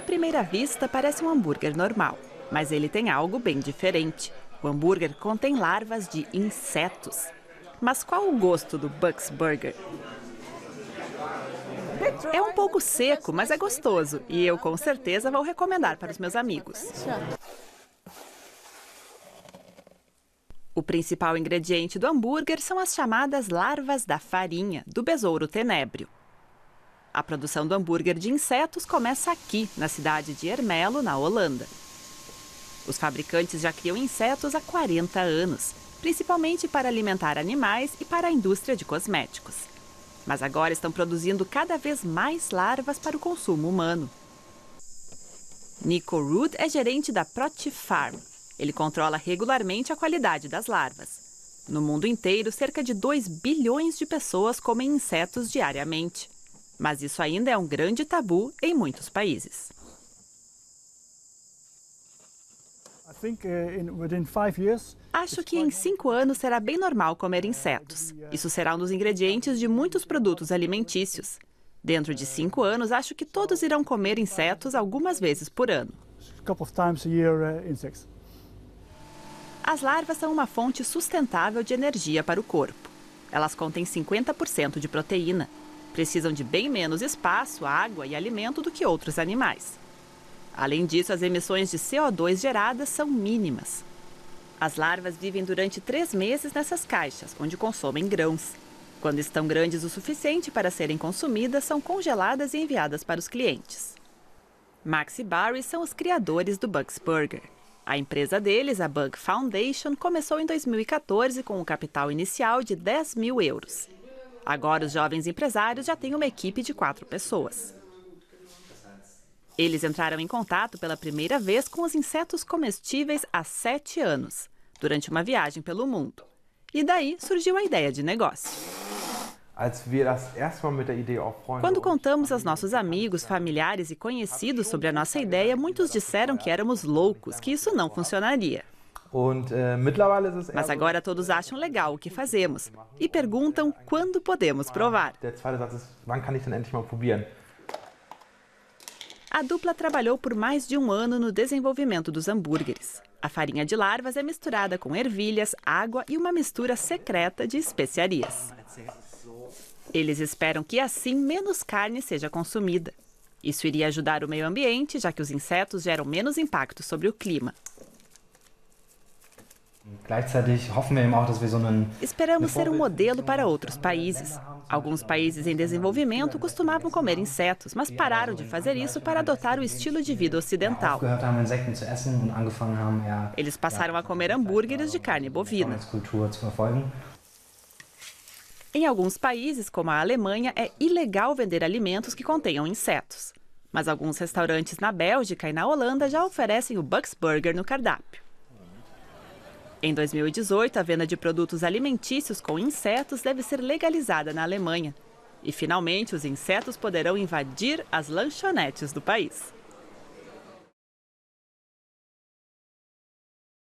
À primeira vista, parece um hambúrguer normal, mas ele tem algo bem diferente. O hambúrguer contém larvas de insetos. Mas qual o gosto do Bucks Burger? É um pouco seco, mas é gostoso e eu com certeza vou recomendar para os meus amigos. O principal ingrediente do hambúrguer são as chamadas larvas da farinha, do besouro tenébrio. A produção do hambúrguer de insetos começa aqui, na cidade de Ermelo, na Holanda. Os fabricantes já criam insetos há 40 anos, principalmente para alimentar animais e para a indústria de cosméticos. Mas agora estão produzindo cada vez mais larvas para o consumo humano. Nico Rood é gerente da Proti Farm. Ele controla regularmente a qualidade das larvas. No mundo inteiro, cerca de 2 bilhões de pessoas comem insetos diariamente. Mas isso ainda é um grande tabu em muitos países. Acho que em cinco anos será bem normal comer insetos. Isso será um dos ingredientes de muitos produtos alimentícios. Dentro de cinco anos, acho que todos irão comer insetos algumas vezes por ano. As larvas são uma fonte sustentável de energia para o corpo. Elas contêm 50% de proteína. Precisam de bem menos espaço, água e alimento do que outros animais. Além disso, as emissões de CO2 geradas são mínimas. As larvas vivem durante três meses nessas caixas, onde consomem grãos. Quando estão grandes o suficiente para serem consumidas, são congeladas e enviadas para os clientes. Max e Barry são os criadores do Bugs Burger. A empresa deles, a Bug Foundation, começou em 2014 com um capital inicial de 10 mil euros. Agora, os jovens empresários já têm uma equipe de quatro pessoas. Eles entraram em contato pela primeira vez com os insetos comestíveis há sete anos, durante uma viagem pelo mundo. E daí surgiu a ideia de negócio. Quando contamos aos nossos amigos, familiares e conhecidos sobre a nossa ideia, muitos disseram que éramos loucos, que isso não funcionaria. Äh, Mas agora todos acham legal o que fazemos e perguntam quando podemos provar. A dupla trabalhou por mais de um ano no desenvolvimento dos hambúrgueres. A farinha de larvas é misturada com ervilhas, água e uma mistura secreta de especiarias. Eles esperam que assim menos carne seja consumida. Isso iria ajudar o meio ambiente, já que os insetos geram menos impacto sobre o clima. Esperamos ser um modelo para outros países. Alguns países em desenvolvimento costumavam comer insetos, mas pararam de fazer isso para adotar o estilo de vida ocidental. Eles passaram a comer hambúrgueres de carne bovina. Em alguns países, como a Alemanha, é ilegal vender alimentos que contenham insetos. Mas alguns restaurantes na Bélgica e na Holanda já oferecem o Bucks Burger no cardápio. Em 2018, a venda de produtos alimentícios com insetos deve ser legalizada na Alemanha. E finalmente, os insetos poderão invadir as lanchonetes do país.